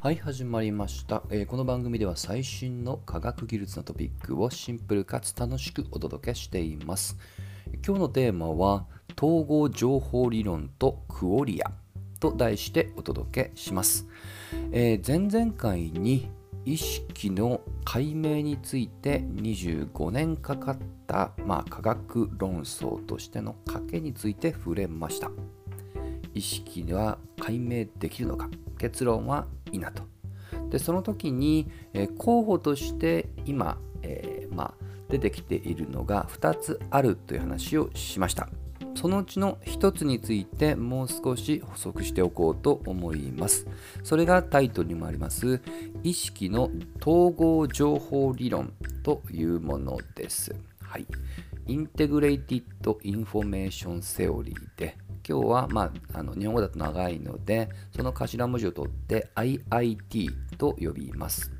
はい、始まりました、えーこの番組では最新の科学技術のトピックをシンプルかつ楽しくお届けしています。今日のテーマは統合情報理論とクオリアと題してお届けします。えー前々回に意識の解明について25年かかった、まあ、科学論争としての賭けについて触れました。意識は解明できるのか？結論は否と。でその時に、え候補として今、えーまあ、出てきているのが2つあるという話をしました。そのうちの1つについてもう少し補足しておこうと思います。それがタイトルにもあります意識の統合情報理論というものです。はい。Integrated Information Theory で今日は、まあ、あの日本語だと長いのでその頭文字を取って IIT と呼びます。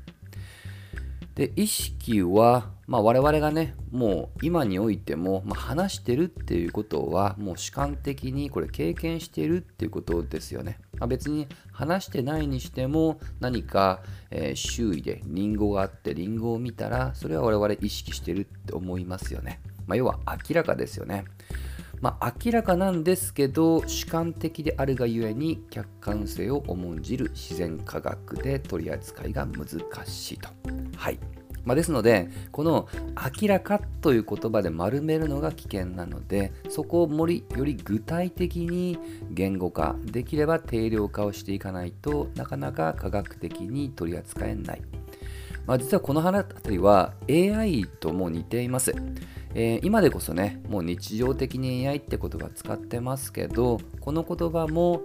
で意識は、まあ、我々がねもう今においても、まあ、話してるっていうことはもう主観的にこれ経験してるっていうことですよね、まあ、別に話してないにしても何か、えー周囲でリンゴがあってリンゴを見たらそれは我々意識してるって思いますよね、まあ、要は明らかですよね。まあ、明らかなんですけど主観的であるがゆえに客観性を重んじる自然科学で取り扱いが難しいと。はいまあ、ですのでこの「明らか」という言葉で丸めるのが危険なのでそこをもりより具体的に言語化できれば定量化をしていかないとなかなか科学的に取り扱えない。まあ、実はこの話あたりは AI とも似ています。えー今でこそね、もう日常的に AI って言葉使ってますけど、この言葉も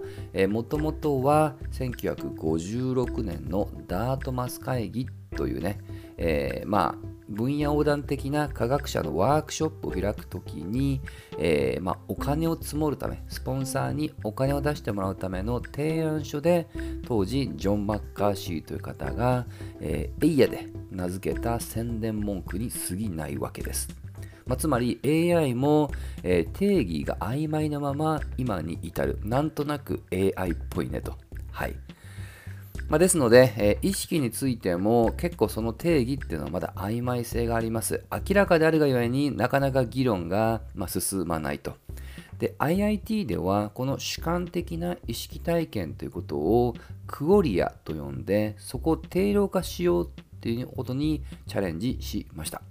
もともとは1956年のダートマス会議というね、えーまあ分野横断的な科学者のワークショップを開くときに、えーまあ、お金を積もるため、スポンサーにお金を出してもらうための提案書で、当時、ジョン・マッカーシーという方が、えーエイヤで名付けた宣伝文句に過ぎないわけです。まあ、つまり AI も、えー定義が曖昧なまま今に至る。なんとなく AI っぽいねと。はい。まあ、ですので、えー意識についても結構その定義っていうのはまだ曖昧性があります。明らかであるがゆえになかなか議論が、まあ、進まないと。で IIT ではこの主観的な意識体験ということをクオリアと呼んでそこを定量化しようっていうことにチャレンジしました。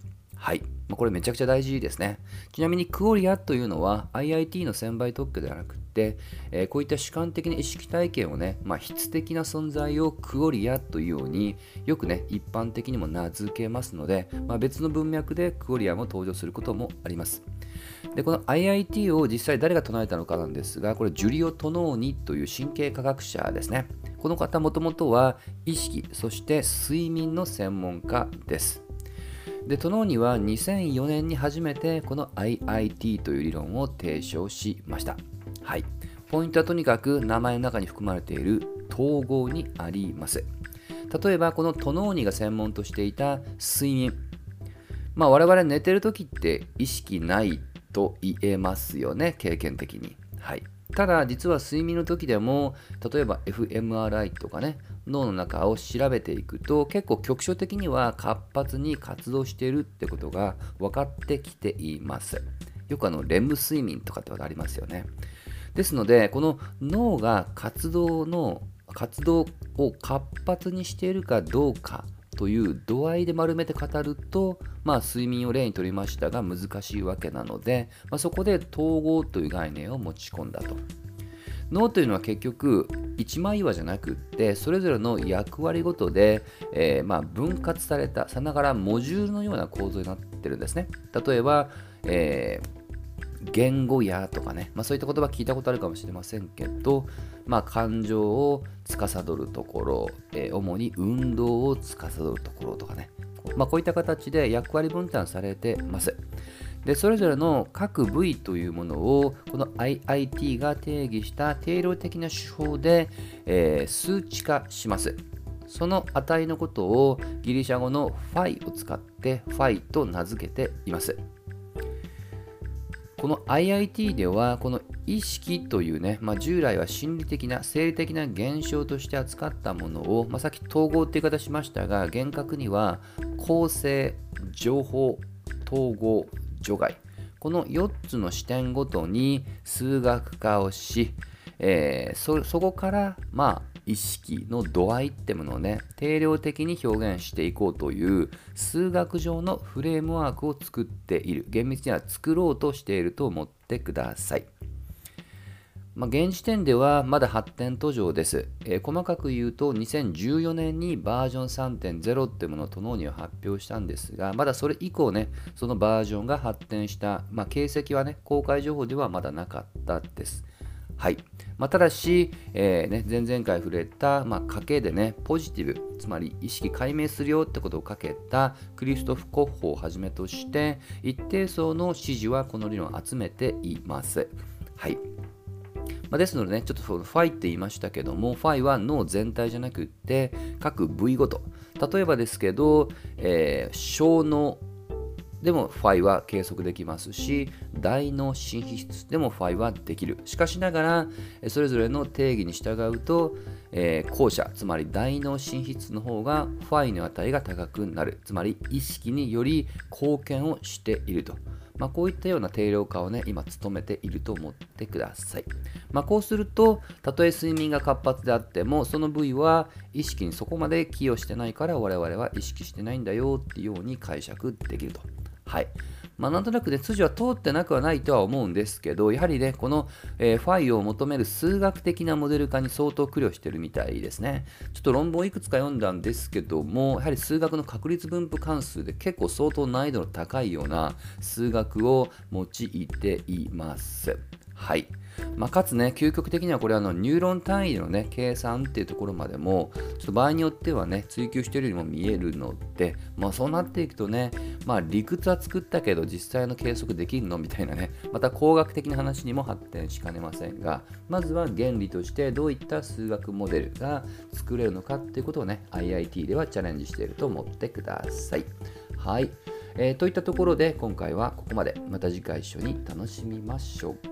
はい。これめちゃくちゃ大事ですね。ちなみにクオリアというのは IIT の専売特許ではなくて、えーこういった主観的な意識体験をね、まあ、質的な存在をクオリアというようによくね、一般的にも名付けますので、まあ、別の文脈でクオリアも登場することもあります。で、この IIT を実際誰が唱えたのかなんですが、これジュリオ・トノーニという神経科学者ですね。この方もともとは意識、そして睡眠の専門家です。で、トノーニは2004年に初めてこの IIT という理論を提唱しました。はい。ポイントはとにかく名前の中に含まれている統合にあります。例えばこのトノーニが専門としていた睡眠。まあ我々寝てる時って意識ないと言えますよね、経験的に。はい。ただ実は睡眠の時でも例えば fMRI とかね脳の中を調べていくと結構局所的には活発に活動しているってことが分かってきています。よくあのレム睡眠とかってありますよね。ですのでこの脳が活動の活動を活発にしているかどうかという度合いで丸めて語ると、まあ、睡眠を例にとりましたが難しいわけなので、まあ、そこで統合という概念を持ち込んだと。脳というのは結局一枚岩じゃなくってそれぞれの役割ごとで、えーまあ、分割されたさながらモジュールのような構造になってるんですね。例えば、えー言語やとかね、まあ、そういった言葉聞いたことあるかもしれませんけど、まあ、感情を司るところ、えー主に運動を司るところとかね、まあ、こういった形で役割分担されてます。でそれぞれの各部位というものをこの IIT が定義した定量的な手法で、えー数値化します。その値のことをギリシャ語のファイを使ってファイと名付けています。この IIT ではこの意識というね、まあ、従来は心理的な生理的な現象として扱ったものを、まあ、さっき統合って言い方しましたが厳格には構成情報統合除外。この4つの視点ごとに数学化をし、えー、そこからまあ意識の度合いってものをね定量的に表現していこうという数学上のフレームワークを作っている。厳密には作ろうとしていると思ってください。まあ、現時点ではまだ発展途上です、えー、細かく言うと2014年にバージョン3.0ってものをトノーニは発表したんですがまだそれ以降ねそのバージョンが発展した、まあ、形跡はね公開情報ではまだなかったです。はいまあ、ただし、えーね、前々回触れた、まあ、家計でね、ポジティブ、つまり意識解明するよってことをかけたクリストフ・コッホをはじめとして、一定層の支持はこの理論を集めています。はい。まあ、ですのでね、ちょっとファイって言いましたけども、ファイは脳全体じゃなくって、各部位ごと。例えばですけど、えー、小脳でもファイは計測できますし、大脳新皮質でもファイはできる。しかしながら、それぞれの定義に従うと、えー、後者、つまり大脳新皮質の方がファイの値が高くなる。つまり意識により貢献をしていると。まあ、こういったような定量化をね、今努めていると思ってください。まあ、こうすると、たとえ睡眠が活発であっても、その部位は意識にそこまで寄与してないから我々は意識してないんだよっていうように解釈できると。はい。まあ、なんとなくね、筋は通ってなくはないとは思うんですけど、やはりね、この、えー、ファイを求める数学的なモデル化に相当苦慮してるみたいですね。ちょっと論文をいくつか読んだんですけども、やはり数学の確率分布関数で結構相当難易度の高いような数学を用いています。はい。まあ、かつね、究極的にはこれあのニューロン単位のね、計算っていうところまでも、ちょっと場合によってはね、追求してるようにも見えるので、まあそうなっていくとね、まあ理屈は作ったけど実際の計測できるのみたいなね、また工学的な話にも発展しかねませんが、まずは原理としてどういった数学モデルが作れるのかっていうことをね、IIT ではチャレンジしていると思ってください。はい。えー、といったところで今回はここまで。また次回一緒に楽しみましょう。